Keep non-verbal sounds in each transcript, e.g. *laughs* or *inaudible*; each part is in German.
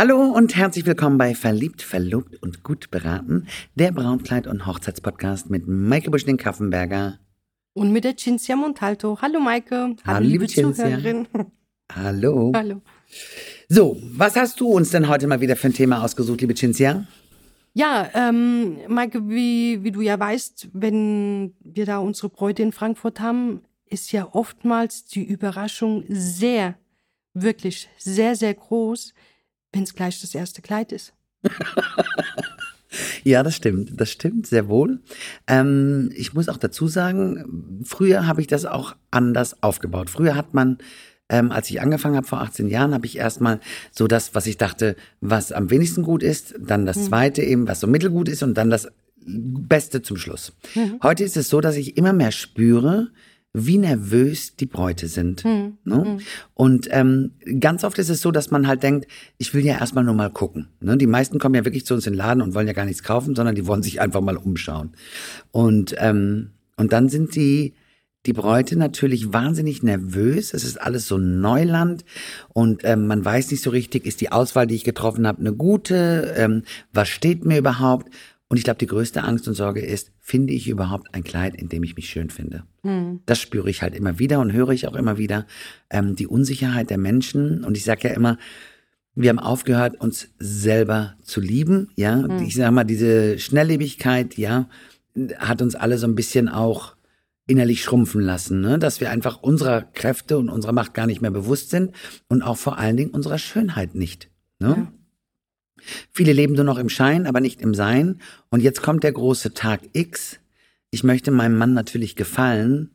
Hallo und herzlich willkommen bei Verliebt, Verlobt und Gut beraten, der Brautkleid- und Hochzeitspodcast mit Maike Buschning-Kaffenberger. Und mit der Cinzia Montalto. Hallo Maike. Hallo, Hallo, liebe Cinzia. Zuhörerin. Hallo. Hallo. So, was hast du uns denn heute mal wieder für ein Thema ausgesucht, liebe Cinzia? Ja, ähm, Maike, wie, wie du ja weißt, wenn wir da unsere Bräute in Frankfurt haben, ist ja oftmals die Überraschung sehr, wirklich sehr, sehr groß, wenn es gleich das erste Kleid ist. *laughs* Ja, das stimmt. Das stimmt sehr wohl. Ähm, ich muss auch dazu sagen, früher habe ich das auch anders aufgebaut. Früher hat man, ähm, als ich angefangen habe vor 18 Jahren, habe ich erstmal so das, was ich dachte, was am wenigsten gut ist, dann das zweite eben, was so mittelgut ist und dann das Beste zum Schluss. Heute ist es so, dass ich immer mehr spüre, wie nervös die Bräute sind. Ne? Und ähm, ganz oft ist es so, dass man halt denkt, ich will ja erstmal nur mal gucken. Ne? Die meisten kommen ja wirklich zu uns in den Laden und wollen ja gar nichts kaufen, sondern die wollen sich einfach mal umschauen. Und, ähm, und dann sind die, die Bräute natürlich wahnsinnig nervös. Es ist alles so Neuland und ähm, man weiß nicht so richtig, ist die Auswahl, die ich getroffen habe, eine gute? Ähm, was steht mir überhaupt? Und ich glaube, die größte Angst und Sorge ist, finde ich überhaupt ein Kleid, in dem ich mich schön finde? Das spüre ich halt immer wieder und höre ich auch immer wieder. Ähm, die Unsicherheit der Menschen. Und ich sage ja immer, wir haben aufgehört, uns selber zu lieben. Ja, ich sage mal, diese Schnelllebigkeit, ja, hat uns alle so ein bisschen auch innerlich schrumpfen lassen, ne? dass wir einfach unserer Kräfte und unserer Macht gar nicht mehr bewusst sind und auch vor allen Dingen unserer Schönheit nicht. Ne? Viele leben nur noch im Schein, aber nicht im Sein. Und jetzt kommt der große Tag X. Ich möchte meinem Mann natürlich gefallen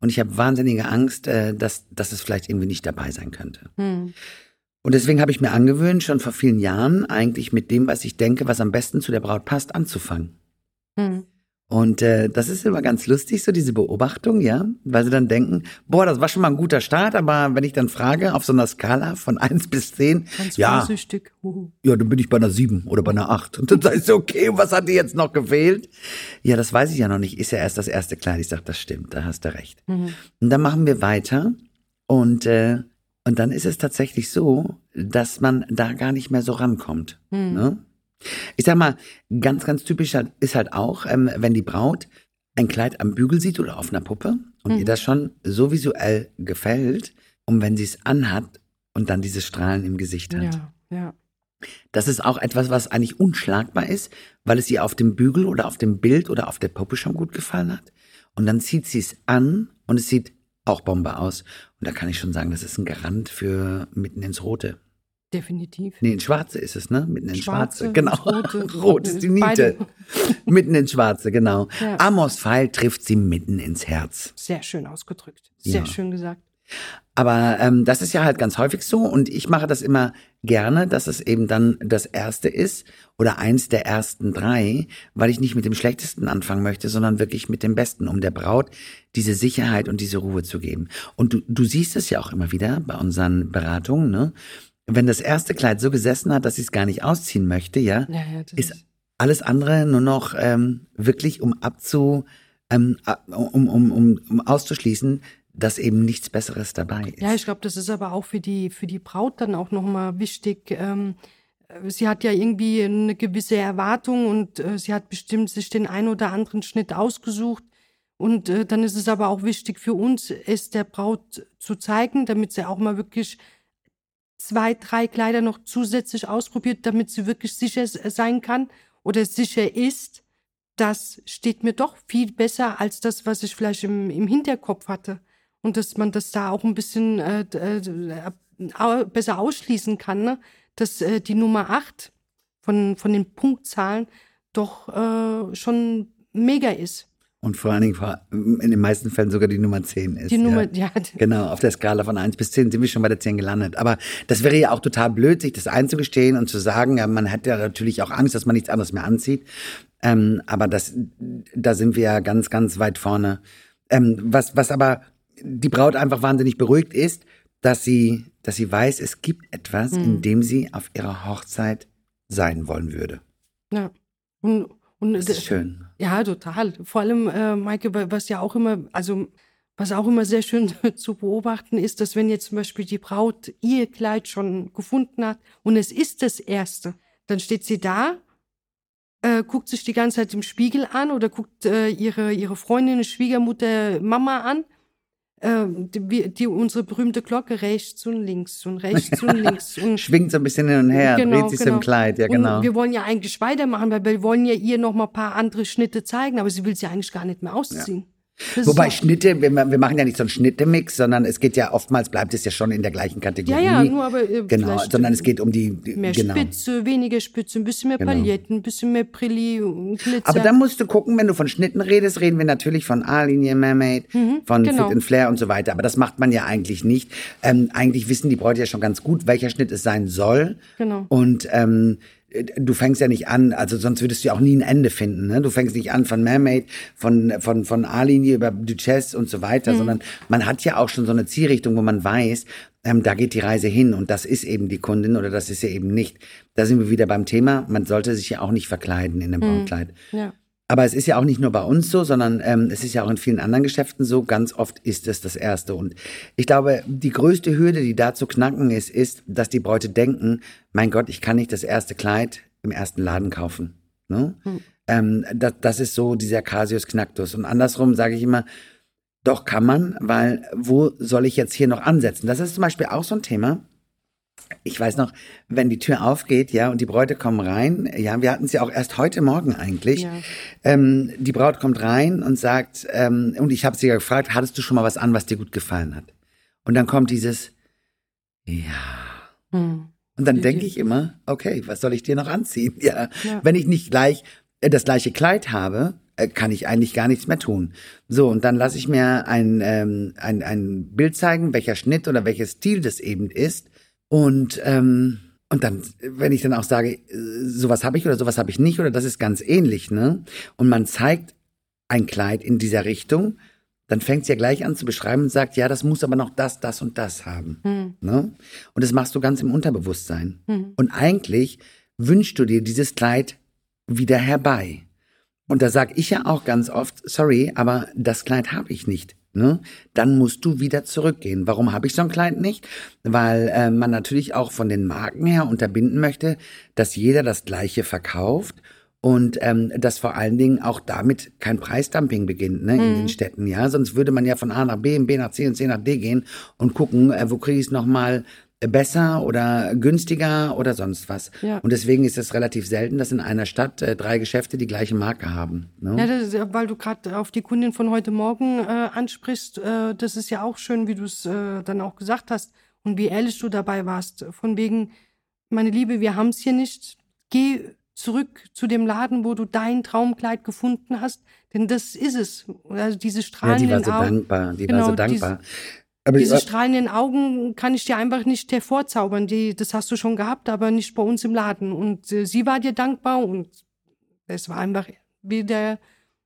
und ich habe wahnsinnige Angst, äh, dass, dass es vielleicht irgendwie nicht dabei sein könnte. Und deswegen habe ich mir angewöhnt, schon vor vielen Jahren eigentlich mit dem, was ich denke, was am besten zu der Braut passt, anzufangen. Und äh, das ist immer ganz lustig, so diese Beobachtung, ja, weil sie dann denken, boah, das war schon mal ein guter Start, aber wenn ich dann frage, auf so einer Skala von eins bis zehn, Ganz ja, ja, dann bin ich bei einer sieben oder bei einer acht. Und dann sagst du, okay, was hat dir jetzt noch gefehlt? Ja, das weiß ich ja noch nicht. Ist ja erst das erste Kleid. Ich sag, das stimmt, da hast du recht. Und dann machen wir weiter und äh, und dann ist es tatsächlich so, dass man da gar nicht mehr so rankommt. Ne? Ich sag mal, ganz, ganz typisch halt- ist halt auch, ähm, wenn die Braut ein Kleid am Bügel sieht oder auf einer Puppe und ihr das schon so visuell gefällt und wenn sie es anhat und dann diese Strahlen im Gesicht hat. Ja, ja. Das ist auch etwas, was eigentlich unschlagbar ist, weil es ihr auf dem Bügel oder auf dem Bild oder auf der Puppe schon gut gefallen hat. Und dann zieht sie es an und es sieht auch Bombe aus. Und da kann ich schon sagen, das ist ein Garant für mitten ins Rote. Definitiv. Nee, ins Schwarze ist es, ne? Mitten ins Schwarze. Schwarze, Genau. Rote. Rot ist die Niete. Beide. *laughs* mitten ins Schwarze, genau. Ja. Amos Pfeil trifft sie mitten ins Herz. Sehr schön ausgedrückt. Sehr Ja. schön gesagt. Aber ähm, das ist ja halt ganz häufig so und ich mache das immer gerne, dass es eben dann das erste ist oder eins der ersten drei, weil ich nicht mit dem schlechtesten anfangen möchte, sondern wirklich mit dem besten, um der Braut diese Sicherheit und diese Ruhe zu geben. Und du, du siehst es ja auch immer wieder bei unseren Beratungen, ne? Wenn das erste Kleid so gesessen hat, dass sie es gar nicht ausziehen möchte, ja, Ja, ja, ist alles andere nur noch ähm, wirklich um abzu, ähm, um, um, um, um auszuschließen, dass eben nichts Besseres dabei ist. Ja, ich glaube, das ist aber auch für die, für die Braut dann auch nochmal wichtig. Ähm, äh, sie hat ja irgendwie eine gewisse Erwartung und äh, sie hat bestimmt sich den ein oder anderen Schnitt ausgesucht. Und äh, dann ist es aber auch wichtig für uns, es der Braut zu zeigen, damit sie auch mal wirklich zwei, drei Kleider noch zusätzlich ausprobiert, damit sie wirklich sicher s- sein kann oder sicher ist, das steht mir doch viel besser als das, was ich vielleicht im, im Hinterkopf hatte. Und dass man das da auch ein bisschen äh, äh, au- besser ausschließen kann, ne? dass äh, die Nummer acht von, von den Punktzahlen doch äh, schon mega ist. Und vor allen Dingen in den meisten Fällen sogar die Nummer 10 ist. Die Nummer, ja. ja, Genau, auf der Skala von 1 bis 10 sind wir schon bei der 10 gelandet. Aber das wäre ja auch total blöd, sich das einzugestehen und zu sagen, ja, man hat ja natürlich auch Angst, dass man nichts anderes mehr anzieht. Ähm, aber das, da sind wir ja ganz, ganz weit vorne. Ähm, was, was aber die Braut einfach wahnsinnig beruhigt ist, dass sie, dass sie weiß, es gibt etwas, in dem sie auf ihrer Hochzeit sein wollen würde. ja. Und, und Das ist schön. Ja, total. Vor allem, äh, Maike, wa- was ja auch immer, also Was auch immer sehr schön *laughs* zu beobachten ist, dass wenn jetzt zum Beispiel die Braut ihr Kleid schon gefunden hat und es ist das erste, dann steht sie da, äh, guckt sich die ganze Zeit im Spiegel an oder guckt äh, ihre, ihre Freundin, Schwiegermutter, Mama an die, die, unsere berühmte Glocke rechts und links und rechts und links. *laughs* Und Schwingt so ein bisschen hin und her, genau, dreht sich genau. so im Kleid, ja genau. Und wir wollen ja eigentlich weitermachen, weil wir wollen ja ihr noch mal ein paar andere Schnitte zeigen, aber sie will sie eigentlich gar nicht mehr ausziehen. Ja. Wobei Schnitte, wir, wir, machen ja nicht so einen Schnittemix, sondern es geht ja oftmals bleibt es ja schon in der gleichen Kategorie. Ja, ja, nur aber äh, genau, sondern es geht um die mehr genau. Spitze, weniger Spitze, ein bisschen mehr genau. Pailletten, ein bisschen mehr Brilli, Glitzer. Aber da musst du gucken, wenn du von Schnitten redest, reden wir natürlich von A-Linie, Mermaid, mhm, von genau. Fit and Flair und so weiter. Aber das macht man ja eigentlich nicht. Ähm, eigentlich wissen die Bräute ja schon ganz gut, welcher Schnitt es sein soll. Genau. Und ähm, du fängst ja nicht an, also sonst würdest du ja auch nie ein Ende finden. Ne? Du fängst nicht an von Mermaid, von, von, von A-Linie über Duchesse und so weiter, mhm. sondern man hat ja auch schon so eine Zielrichtung, wo man weiß, ähm, da geht die Reise hin und das ist eben die Kundin oder das ist sie eben nicht. Da sind wir wieder beim Thema, man sollte sich ja auch nicht verkleiden in einem mhm. Brautkleid. Ja. Aber es ist ja auch nicht nur bei uns so, sondern ähm, es ist ja auch in vielen anderen Geschäften so. Ganz oft ist es das Erste. Und ich glaube, die größte Hürde, die da zu knacken ist, ist, dass die Bräute denken, mein Gott, ich kann nicht das erste Kleid im ersten Laden kaufen. Ne? Hm. Ähm, das, das ist so dieser Casius Knacktus. Und andersrum sage ich immer, doch kann man, weil wo soll ich jetzt hier noch ansetzen? Das ist zum Beispiel auch so ein Thema ich weiß noch, wenn die Tür aufgeht, ja, und die Bräute kommen rein, ja, wir hatten ja auch erst heute Morgen eigentlich. Ja. Ähm, die Braut kommt rein und sagt, ähm, und ich habe sie ja gefragt, hattest du schon mal was an, was dir gut gefallen hat? Und dann kommt dieses, ja. Hm. Und dann denke ich immer, okay, was soll ich dir noch anziehen? *laughs* Ja, ja. wenn ich nicht gleich äh, das gleiche Kleid habe, äh, kann ich eigentlich gar nichts mehr tun. So, und dann lasse ich mir ein, ähm, ein, ein Bild zeigen, welcher Schnitt oder welches Stil das eben ist. Und ähm, und dann, wenn ich dann auch sage, sowas habe ich oder sowas habe ich nicht oder das ist ganz ähnlich, ne? Und man zeigt ein Kleid in dieser Richtung, dann fängt sie ja gleich an zu beschreiben und sagt, ja, das muss aber noch das, das und das haben. Hm. Ne? Und das machst du ganz im Unterbewusstsein. Hm. Und eigentlich wünschst du dir dieses Kleid wieder herbei. Und da sag ich ja auch ganz oft, sorry, aber das Kleid habe ich nicht ne, dann musst du wieder zurückgehen. Warum habe ich so ein Kleid nicht? Weil äh, man natürlich auch von den Marken her unterbinden möchte, dass jeder das Gleiche verkauft und ähm, dass vor allen Dingen auch damit kein Preisdumping beginnt ne, in mhm. den Städten. Ja, sonst würde man ja von A nach B, B nach C und C nach D gehen und gucken, äh, wo kriege ich es noch mal besser oder günstiger oder sonst was. Ja. Und deswegen ist es relativ selten, dass in einer Stadt äh, drei Geschäfte die gleiche Marke haben. Ne? Ja, ist, weil du gerade auf die Kundin von heute Morgen äh, ansprichst, äh, das ist ja auch schön, wie du es äh, dann auch gesagt hast und wie ehrlich du dabei warst. Von wegen, meine Liebe, wir haben es hier nicht. Geh zurück zu dem Laden, wo du dein Traumkleid gefunden hast, denn das ist es. Also diese strahlenden Ja, die war so Augen, dankbar. Die genau, war so dankbar. Diese, aber Diese strahlenden Augen kann ich dir einfach nicht hervorzaubern. Die, das hast du schon gehabt, aber nicht bei uns im Laden. Und äh, sie war dir dankbar und es war einfach wieder,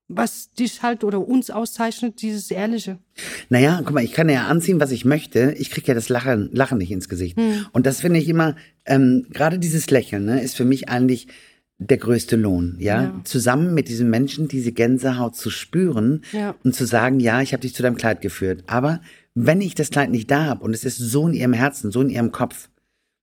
was dich halt oder uns auszeichnet, dieses Ehrliche. Naja, guck mal, ich kann ja anziehen, was ich möchte. Ich krieg ja das Lachen, Lachen nicht ins Gesicht. Hm. Und das finde ich immer, ähm, gerade dieses Lächeln, ne, ist für mich eigentlich der größte Lohn, ja? ja? Zusammen mit diesen Menschen diese Gänsehaut zu spüren ja. und zu sagen, ja, ich habe dich zu deinem Kleid geführt. Aber wenn ich das Kleid nicht da habe und es ist so in ihrem Herzen, so in ihrem Kopf,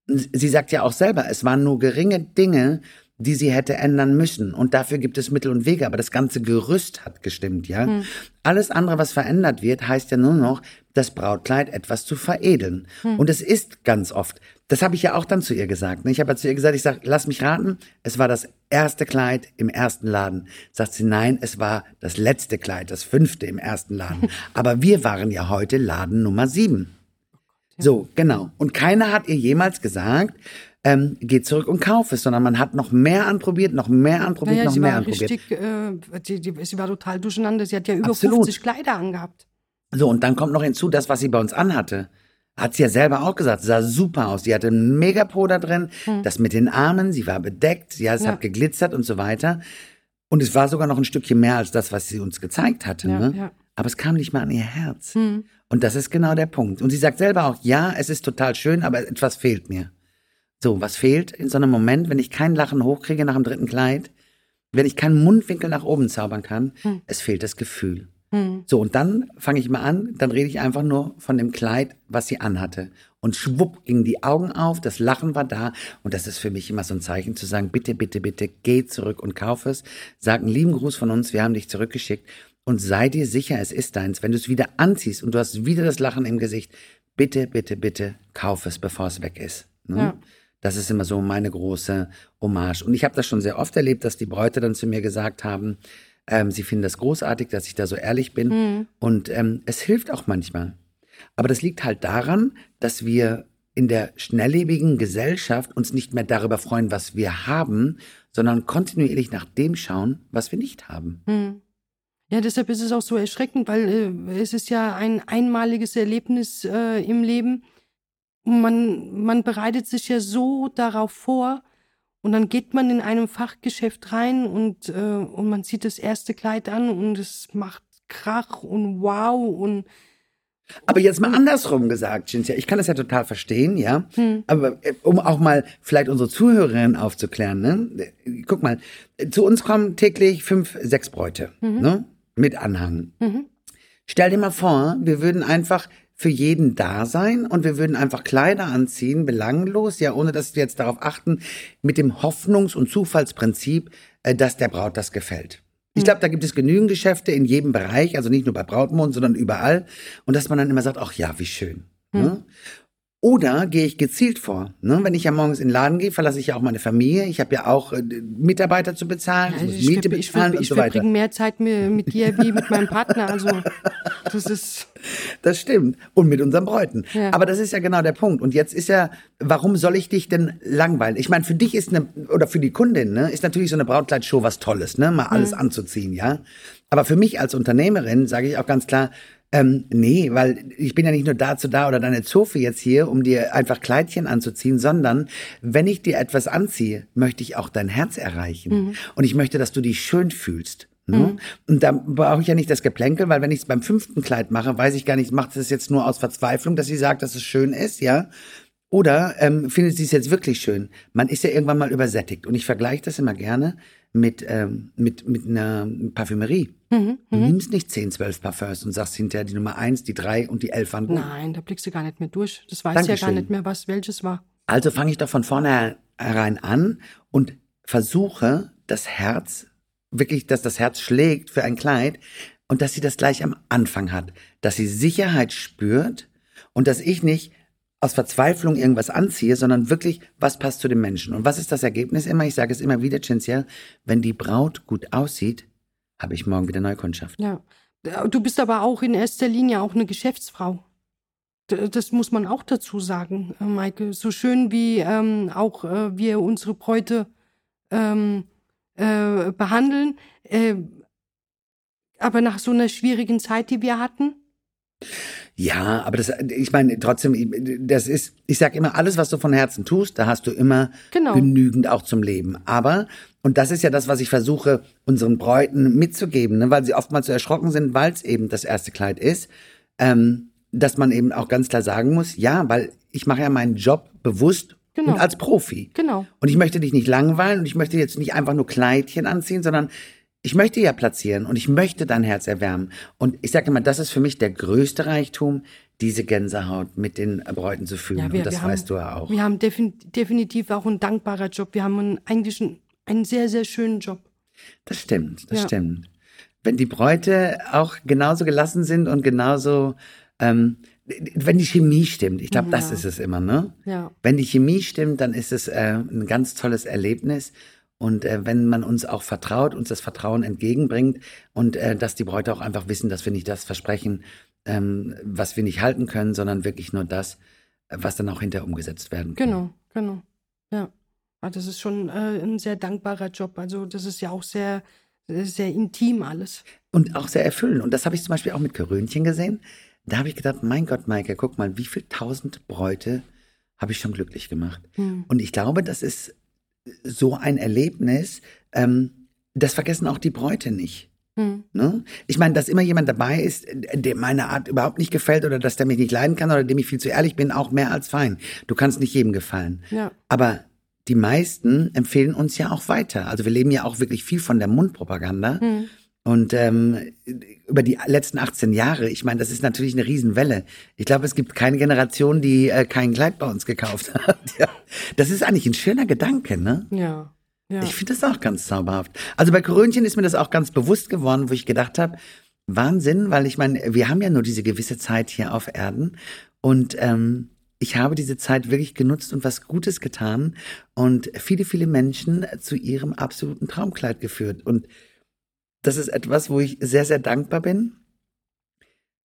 sie sagt ja auch selber, es waren nur geringe Dinge, die sie hätte ändern müssen. Und dafür gibt es Mittel und Wege. Aber das ganze Gerüst hat gestimmt, ja. Hm. Alles andere, was verändert wird, heißt ja nur noch, das Brautkleid etwas zu veredeln. Hm. Und es ist ganz oft. Das habe ich ja auch dann zu ihr gesagt. Ne? Ich habe ja zu ihr gesagt, ich sage, lass mich raten, es war das erste Kleid im ersten Laden. Sagt sie, nein, es war das letzte Kleid, das fünfte im ersten Laden. *laughs* Aber wir waren ja heute Laden Nummer sieben. So, genau. Und keiner hat ihr jemals gesagt, ähm, geh zurück und kauf es, sondern man hat noch mehr anprobiert, noch mehr anprobiert, naja, noch mehr anprobiert. Richtig, äh, die, die, sie war total durcheinander. Sie hat ja über Absolut. 50 Kleider angehabt. So, und dann kommt noch hinzu, das, was sie bei uns anhatte. Hat sie ja selber auch gesagt, sah super aus. Sie hatte einen Megapo da drin, hm. das mit den Armen, sie war bedeckt, ja, es ja. hat geglitzert und so weiter. Und es war sogar noch ein Stückchen mehr als das, was sie uns gezeigt hatte. Ja, ne? ja. Aber es kam nicht mal an ihr Herz. Hm. Und das ist genau der Punkt. Und sie sagt selber auch, ja, es ist total schön, aber etwas fehlt mir. So, was fehlt in so einem Moment, wenn ich kein Lachen hochkriege nach dem dritten Kleid, wenn ich keinen Mundwinkel nach oben zaubern kann, hm. es fehlt das Gefühl. Hm. So, und dann fange ich mal an, dann rede ich einfach nur von dem Kleid, was sie anhatte. Und schwupp gingen die Augen auf, das Lachen war da. Und das ist für mich immer so ein Zeichen zu sagen, bitte, bitte, bitte, geh zurück und kauf es. Sag einen lieben Gruß von uns, wir haben dich zurückgeschickt. Und sei dir sicher, es ist deins. Wenn du es wieder anziehst und du hast wieder das Lachen im Gesicht, bitte, bitte, bitte, kauf es, bevor es weg ist. Ne? Ja. Das ist immer so meine große Hommage. Und ich habe das schon sehr oft erlebt, dass die Bräute dann zu mir gesagt haben, ähm, sie finden das großartig, dass ich da so ehrlich bin. Mhm. Und ähm, es hilft auch manchmal. Aber das liegt halt daran, dass wir in der schnelllebigen Gesellschaft uns nicht mehr darüber freuen, was wir haben, sondern kontinuierlich nach dem schauen, was wir nicht haben. Mhm. Ja, deshalb ist es auch so erschreckend, weil äh, es ist ja ein einmaliges Erlebnis äh, im Leben. Man, man bereitet sich ja so darauf vor, und dann geht man in einem Fachgeschäft rein und, äh, und man zieht das erste Kleid an und es macht Krach und wow und aber jetzt mal andersrum gesagt, Cinzia, ich kann das ja total verstehen, ja. Hm. Aber äh, um auch mal vielleicht unsere Zuhörerinnen aufzuklären, ne? Guck mal, zu uns kommen täglich fünf, sechs Bräute, mhm. ne? Mit Anhang. Mhm. Stell dir mal vor, wir würden einfach für jeden da sein und wir würden einfach Kleider anziehen, belanglos, ja, ohne dass wir jetzt darauf achten, mit dem Hoffnungs- und Zufallsprinzip, äh, dass der Braut das gefällt. Ich hm. glaube, da gibt es genügend Geschäfte in jedem Bereich, also nicht nur bei Brautmond, sondern überall. Und dass man dann immer sagt, ach ja, wie schön. Mhm. Oder gehe ich gezielt vor? Ne? Wenn ich ja morgens in den Laden gehe, verlasse ich ja auch meine Familie. Ich habe ja auch äh, Mitarbeiter zu bezahlen, ja, ich muss Miete ich bezahlen ich, ich, und so weiter. Ich verbringe mehr Zeit mit, mit dir wie mit meinem Partner. Also das ist. *laughs* Das stimmt. Und mit unseren Bräuten. Ja. Aber das ist ja genau der Punkt. Und jetzt ist ja, warum soll ich dich denn langweilen? Ich meine, für dich ist eine, oder für die Kundin, ne, ist natürlich so eine Brautkleidshow was Tolles, ne? Mal alles mhm. anzuziehen, ja. Aber für mich als Unternehmerin sage ich auch ganz klar, ähm, nee, weil ich bin ja nicht nur dazu da oder deine Zofe jetzt hier, um dir einfach Kleidchen anzuziehen, sondern wenn ich dir etwas anziehe, möchte ich auch dein Herz erreichen. Mhm. Und ich möchte, dass du dich schön fühlst. Ne? Mhm. Und da brauche ich ja nicht das Geplänkel, weil wenn ich es beim fünften Kleid mache, weiß ich gar nicht, macht es jetzt nur aus Verzweiflung, dass sie sagt, dass es schön ist, ja? Oder ähm, findet sie es jetzt wirklich schön? Man ist ja irgendwann mal übersättigt. Und ich vergleiche das immer gerne mit, ähm, mit, mit einer Parfümerie. Mhm, du mhm. nimmst nicht 10, 12 Parfums und sagst hinterher die Nummer 1, die 3 und die 11 waren gut. Nein, da blickst du gar nicht mehr durch. Das weiß Dankeschön. ja gar nicht mehr, was welches war. Also fange ich doch von vornherein an und versuche das Herz, wirklich, dass das Herz schlägt für ein Kleid und dass sie das gleich am Anfang hat. Dass sie Sicherheit spürt und dass ich nicht aus Verzweiflung irgendwas anziehe, sondern wirklich, was passt zu dem Menschen. Und was ist das Ergebnis immer? Ich sage es immer wieder, Cinzia, wenn die Braut gut aussieht, habe ich morgen wieder Neukundschaft. Ja. Du bist aber auch in erster Linie auch eine Geschäftsfrau. Das muss man auch dazu sagen, äh, Maike. So schön wie ähm, auch äh, wir unsere Bräute ähm, äh, behandeln, äh, aber nach so einer schwierigen Zeit, die wir hatten, ja, aber das, ich meine, trotzdem, das ist, ich sag immer, alles, was du von Herzen tust, da hast du immer genau. genügend auch zum Leben. Aber, und das ist ja das, was ich versuche, unseren Bräuten mitzugeben, ne, weil sie oftmals so erschrocken sind, weil es eben das erste Kleid ist, ähm, dass man eben auch ganz klar sagen muss, ja, weil ich mache ja meinen Job bewusst Genau. Und als Profi. Genau. Und ich möchte dich nicht langweilen und ich möchte jetzt nicht einfach nur Kleidchen anziehen, sondern ich möchte ja platzieren und ich möchte dein Herz erwärmen. Und ich sage immer, das ist für mich der größte Reichtum, diese Gänsehaut mit den Bräuten zu fühlen. Ja, wir, und das weißt haben, du ja auch. Wir haben definitiv auch einen dankbarer Job. Wir haben einen, eigentlich einen, einen sehr, sehr schönen Job. Das stimmt, das ja. stimmt. Wenn die Bräute auch genauso gelassen sind und genauso, ähm, wenn die Chemie stimmt, ich glaube, ja. das ist es immer, ne? Ja. Wenn die Chemie stimmt, dann ist es äh, ein ganz tolles Erlebnis. Und äh, wenn man uns auch vertraut, uns das Vertrauen entgegenbringt und äh, dass die Bräute auch einfach wissen, dass wir nicht das versprechen, ähm, was wir nicht halten können, sondern wirklich nur das, was dann auch hinterher umgesetzt werden kann. Genau, genau. Ja. Aber das ist schon äh, ein sehr dankbarer Job. Also das ist ja auch sehr, sehr intim alles. Und auch sehr erfüllend. Und das habe ich zum Beispiel auch mit Körönchen gesehen. Da habe ich gedacht, mein Gott, Maike, guck mal, wie viel tausend Bräute habe ich schon glücklich gemacht. Hm. Und ich glaube, das ist so ein Erlebnis, ähm, das vergessen auch die Bräute nicht. Mhm. Ne? Ich meine, dass immer jemand dabei ist, dem meine Art überhaupt nicht gefällt oder dass der mich nicht leiden kann oder dem ich viel zu ehrlich bin, auch mehr als fein. Du kannst nicht jedem gefallen. Ja. Aber die meisten empfehlen uns ja auch weiter. Also wir leben ja auch wirklich viel von der Mundpropaganda. Mhm. Und ähm, über die letzten 18 Jahre, ich meine, das ist natürlich eine Riesenwelle. Ich glaube, es gibt keine Generation, die äh, kein Kleid bei uns gekauft *laughs* hat. ja. Das ist eigentlich ein schöner Gedanke, ne? Ja. ja. Ich finde das auch ganz zauberhaft. Also bei Korönchen ist mir das auch ganz bewusst geworden, wo ich gedacht habe, Wahnsinn, weil ich meine, wir haben ja nur diese gewisse Zeit hier auf Erden und ähm, ich habe diese Zeit wirklich genutzt und was Gutes getan und viele, viele Menschen zu ihrem absoluten Traumkleid geführt. Und das ist etwas, wo ich sehr, sehr dankbar bin,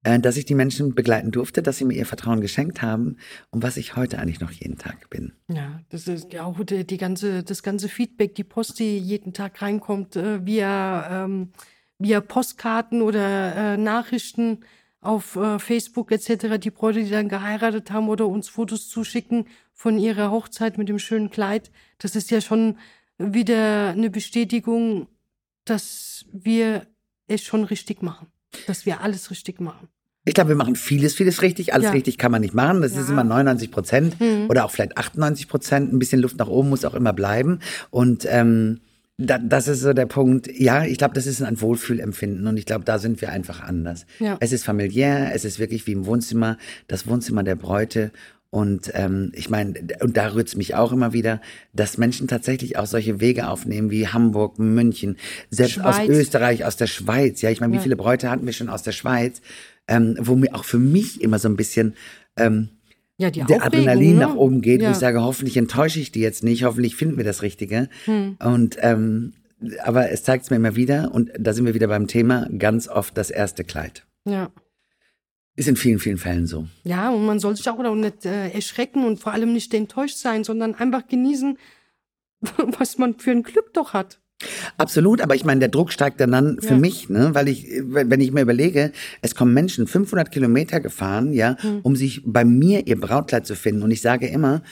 äh, dass ich die Menschen begleiten durfte, dass sie mir ihr Vertrauen geschenkt haben und was ich heute eigentlich noch jeden Tag bin. Ja, das ist ja auch die, die ganze, das ganze Feedback, die Post, die jeden Tag reinkommt, äh, via ähm, via Postkarten oder äh, Nachrichten auf äh, Facebook etc., die Bräute, die dann geheiratet haben oder uns Fotos zuschicken von ihrer Hochzeit mit dem schönen Kleid. Das ist ja schon wieder eine Bestätigung, dass wir es schon richtig machen. Dass wir alles richtig machen. Ich glaube, wir machen vieles, vieles richtig. Alles ja. richtig kann man nicht machen. Das ja. ist immer 99 Prozent mhm. oder auch vielleicht 98 Prozent. Ein bisschen Luft nach oben muss auch immer bleiben. Und ähm, da, das ist so der Punkt. Ja, ich glaube, das ist ein Wohlfühlempfinden und ich glaube, da sind wir einfach anders. Ja. Es ist familiär, es ist wirklich wie im Wohnzimmer, das Wohnzimmer der Bräute. Und ähm, ich meine, und da rührt's mich auch immer wieder, dass Menschen tatsächlich auch solche Wege aufnehmen wie Hamburg, München, selbst Schweiz. aus Österreich, aus der Schweiz. Ja, ich meine, wie viele Bräute hatten wir schon aus der Schweiz, ähm, wo mir auch für mich immer so ein bisschen ähm, ja, der Adrenalin ne? nach oben geht, ja. wo ich sage, hoffentlich enttäusche ich die jetzt nicht, hoffentlich finden wir das Richtige. Hm. Und ähm, aber es zeigt es mir immer wieder, und da sind wir wieder beim Thema, ganz oft das erste Kleid. Ja. Ist in vielen, vielen Fällen so. Ja, und man soll sich auch nicht äh, erschrecken und vor allem nicht enttäuscht sein, sondern einfach genießen, *laughs* was man für ein Glück doch hat. Absolut, aber ich meine, der Druck steigt dann, dann für ja. mich, ne, weil ich, wenn ich mir überlege, es kommen Menschen 500 Kilometer gefahren, ja, mhm. um sich bei mir ihr Brautkleid zu finden. Und ich sage immer,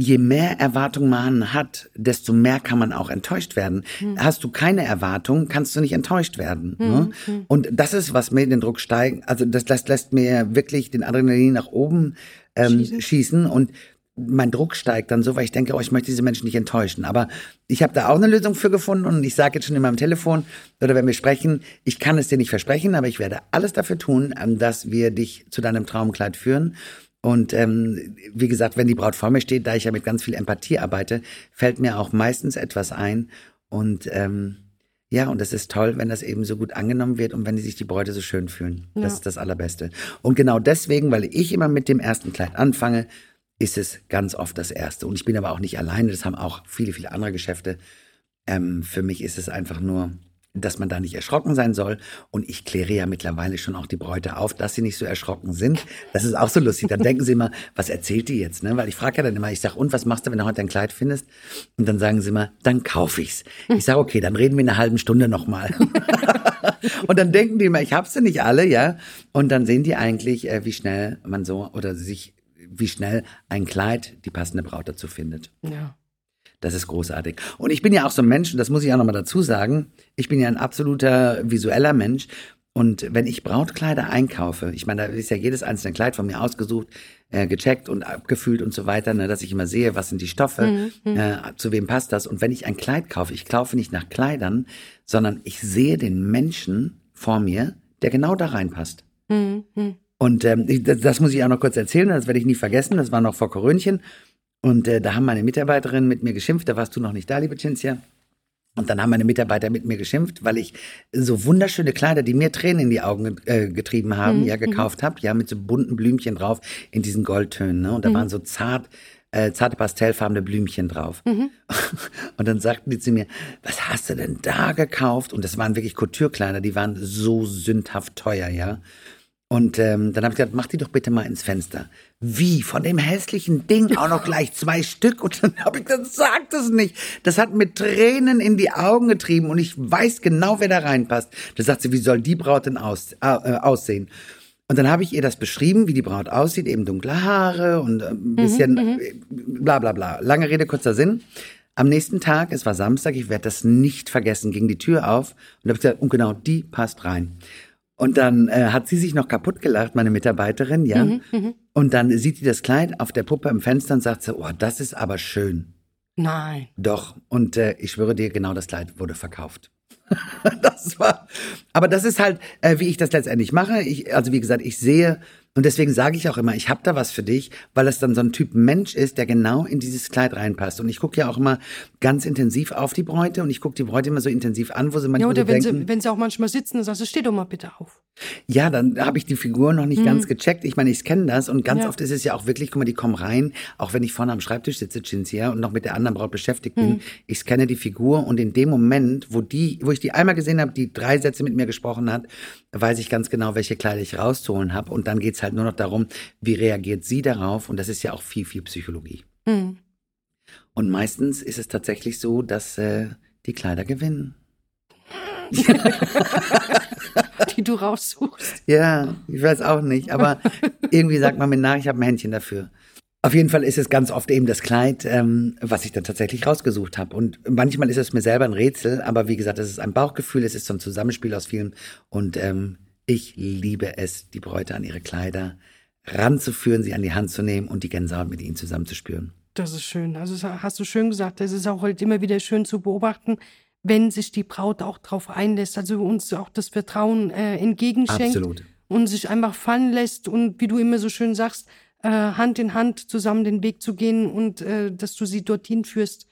je mehr Erwartungen man hat, desto mehr kann man auch enttäuscht werden. Mhm. Hast du keine Erwartung, kannst du nicht enttäuscht werden. Mhm. Ne? Hm. Und das ist, was mir den Druck steigt. Also das, das lässt mir wirklich den Adrenalin nach oben ähm, schießen. schießen. Und mein Druck steigt dann so, weil ich denke, oh, ich möchte diese Menschen nicht enttäuschen. Aber ich habe da auch eine Lösung für gefunden und ich sage jetzt schon in meinem Telefon oder wenn wir sprechen, ich kann es dir nicht versprechen, aber ich werde alles dafür tun, ähm, dass wir dich zu deinem Traumkleid führen. Und ähm, wie gesagt, wenn die Braut vor mir steht, da ich ja mit ganz viel Empathie arbeite, fällt mir auch meistens etwas ein. Und ähm, ja, und das ist toll, wenn das eben so gut angenommen wird und wenn die sich die Bräute so schön fühlen. Ja. Das ist das Allerbeste. Und genau deswegen, weil ich immer mit dem ersten Kleid anfange, ist es ganz oft das Erste. Und ich bin aber auch nicht alleine, das haben auch viele, viele andere Geschäfte. Ähm, für mich ist es einfach nur, dass man da nicht erschrocken sein soll. Und ich kläre ja mittlerweile schon auch die Bräute auf, dass sie nicht so erschrocken sind. Das ist auch so lustig. Dann denken sie immer, *laughs* was erzählt die jetzt? Ne? Weil ich frage ja dann immer, ich sage, und was machst du, wenn du heute ein Kleid findest? Und dann sagen sie immer, dann kaufe ich's. Ich sage, okay, dann reden wir in einer halben Stunde nochmal. *laughs* und dann denken die immer, ich habe sie nicht alle, ja. Und dann sehen die eigentlich, äh, wie schnell man so oder sich wie schnell ein Kleid die passende Braut dazu findet. Ja. Das ist großartig. Und ich bin ja auch so ein Mensch, und das muss ich auch nochmal dazu sagen, ich bin ja ein absoluter visueller Mensch. Und wenn ich Brautkleider einkaufe, ich meine, da ist ja jedes einzelne Kleid von mir ausgesucht, äh, gecheckt und abgefühlt und so weiter, ne, dass ich immer sehe, was sind die Stoffe, mhm. äh, zu wem passt das. Und wenn ich ein Kleid kaufe, ich kaufe nicht nach Kleidern, sondern ich sehe den Menschen vor mir, der genau da reinpasst. Mhm. Und ähm, das, das muss ich auch noch kurz erzählen, das werde ich nie vergessen. Das war noch vor Korönchen. Und äh, da haben meine Mitarbeiterinnen mit mir geschimpft. Da warst du noch nicht da, liebe Cinzia. Und dann haben meine Mitarbeiter mit mir geschimpft, weil ich so wunderschöne Kleider, die mir Tränen in die Augen äh, getrieben haben, mhm. ja gekauft habe, ja mit so bunten Blümchen drauf in diesen Goldtönen. Ne? Und da mhm. waren so zart, äh, zarte pastellfarbene Blümchen drauf. Mhm. *laughs* Und dann sagten die zu mir, was hast du denn da gekauft? Und das waren wirklich Couture-Kleider, die waren so sündhaft teuer, ja. Und ähm, dann habe ich gesagt, mach die doch bitte mal ins Fenster. Wie? Von dem hässlichen Ding auch noch gleich zwei Stück? Und dann habe ich gesagt, sag das nicht. Das hat mit Tränen in die Augen getrieben und ich weiß genau, wer da reinpasst. Da sagt sie, wie soll die Braut denn aus, äh, aussehen? Und dann habe ich ihr das beschrieben, wie die Braut aussieht, eben dunkle Haare und äh, ein bisschen mhm, mhm, bla bla bla. Lange Rede, kurzer Sinn. Am nächsten Tag, es war Samstag, ich werde das nicht vergessen, ging die Tür auf und habe gesagt, und genau die passt rein. Und dann äh, hat sie sich noch kaputt gelacht, meine Mitarbeiterin, ja. Mhm, mhm, und dann sieht sie das Kleid auf der Puppe im Fenster und sagt so, oh, das ist aber schön. Nein. Doch. Und äh, ich schwöre dir, genau das Kleid wurde verkauft. *laughs* das war, aber das ist halt, äh, wie ich das letztendlich mache. Ich, also wie gesagt, ich sehe und deswegen sage ich auch immer, ich habe da was für dich, weil es dann so ein Typ Mensch ist, der genau in dieses Kleid reinpasst. Und ich gucke ja auch immer ganz intensiv auf die Bräute und ich gucke die Bräute immer so intensiv an, wo sie manchmal Ja, oder so wenn denken, sie, wenn sie auch manchmal sitzen, dann sagst du, steh doch mal bitte auf. Ja, dann habe ich die Figur noch nicht ganz gecheckt. Ich meine, ich kenne das und ganz Mhm. Ja. oft ist es ja auch wirklich, guck mal, die kommen rein, auch wenn ich vorne am Schreibtisch sitze, Cinzia, und noch mit der anderen Braut beschäftigt bin. Mhm. Ich scanne die Figur und in dem Moment, wo die, wo ich die einmal gesehen habe, die drei Sätze mit mir gesprochen hat, weiß ich ganz genau, welche Kleider ich rauszuholen habe. Und dann geht's halt nur noch darum, wie reagiert sie darauf? Und das ist ja auch viel, viel Psychologie. Hm. Und meistens ist es tatsächlich so, dass äh, die Kleider gewinnen. *laughs* *laughs* *laughs* Die du raussuchst. Ja, ich weiß auch nicht, aber irgendwie sagt man mir nach, ich habe ein Händchen dafür. Auf jeden Fall ist es ganz oft eben das Kleid, ähm, was ich dann tatsächlich rausgesucht habe. Und manchmal ist es mir selber ein Rätsel, aber wie gesagt, es ist ein Bauchgefühl, es ist so ein Zusammenspiel aus vielen. Und ähm, ich liebe es, die Bräute an ihre Kleider ranzuführen, sie an die Hand zu nehmen und die Gänsehaut mit ihnen zusammenzuspüren. Das ist schön. Also das hast du schön gesagt. Es ist auch halt immer wieder schön zu beobachten, wenn sich die Braut auch drauf einlässt, also uns auch das Vertrauen äh, entgegenschenkt Absolut. und sich einfach fallen lässt und wie du immer so schön sagst, äh, Hand in Hand zusammen den Weg zu gehen und äh, dass du sie dorthin führst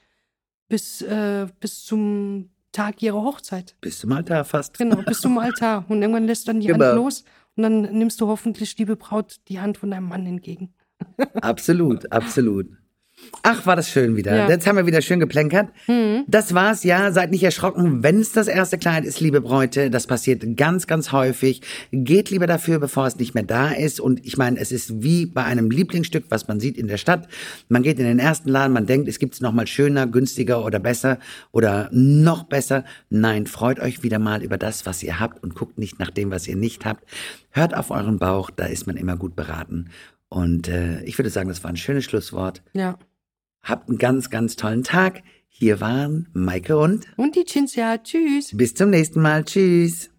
bis, äh, bis zum Tag ihrer Hochzeit. Bis zum Alter fast. Genau, bis zum *laughs* Altar. Und irgendwann lässt dann die Genau. Hand los und dann nimmst du hoffentlich, liebe Braut, die Hand von deinem Mann entgegen. Absolut, absolut. Ach, war das schön wieder. Ja. Mhm. Jetzt haben wir wieder schön geplänkert. Das war's, ja. Seid nicht erschrocken, wenn es das erste Kleid ist, liebe Bräute. Das passiert ganz, ganz häufig. Geht lieber dafür, bevor es nicht mehr da ist. Und ich meine, es ist wie bei einem Lieblingsstück, was man sieht in der Stadt. Man geht in den ersten Laden, man denkt, es gibt's noch mal schöner, günstiger oder besser oder noch besser. Nein, freut euch wieder mal über das, was ihr habt und guckt nicht nach dem, was ihr nicht habt. Hört auf euren Bauch, da ist man immer gut beraten. Und äh, ich würde sagen, das war ein schönes Schlusswort. Ja. Habt einen ganz, ganz tollen Tag. Hier waren Maike und Und die Cinzia, tschüss. bis zum nächsten Mal. Tschüss.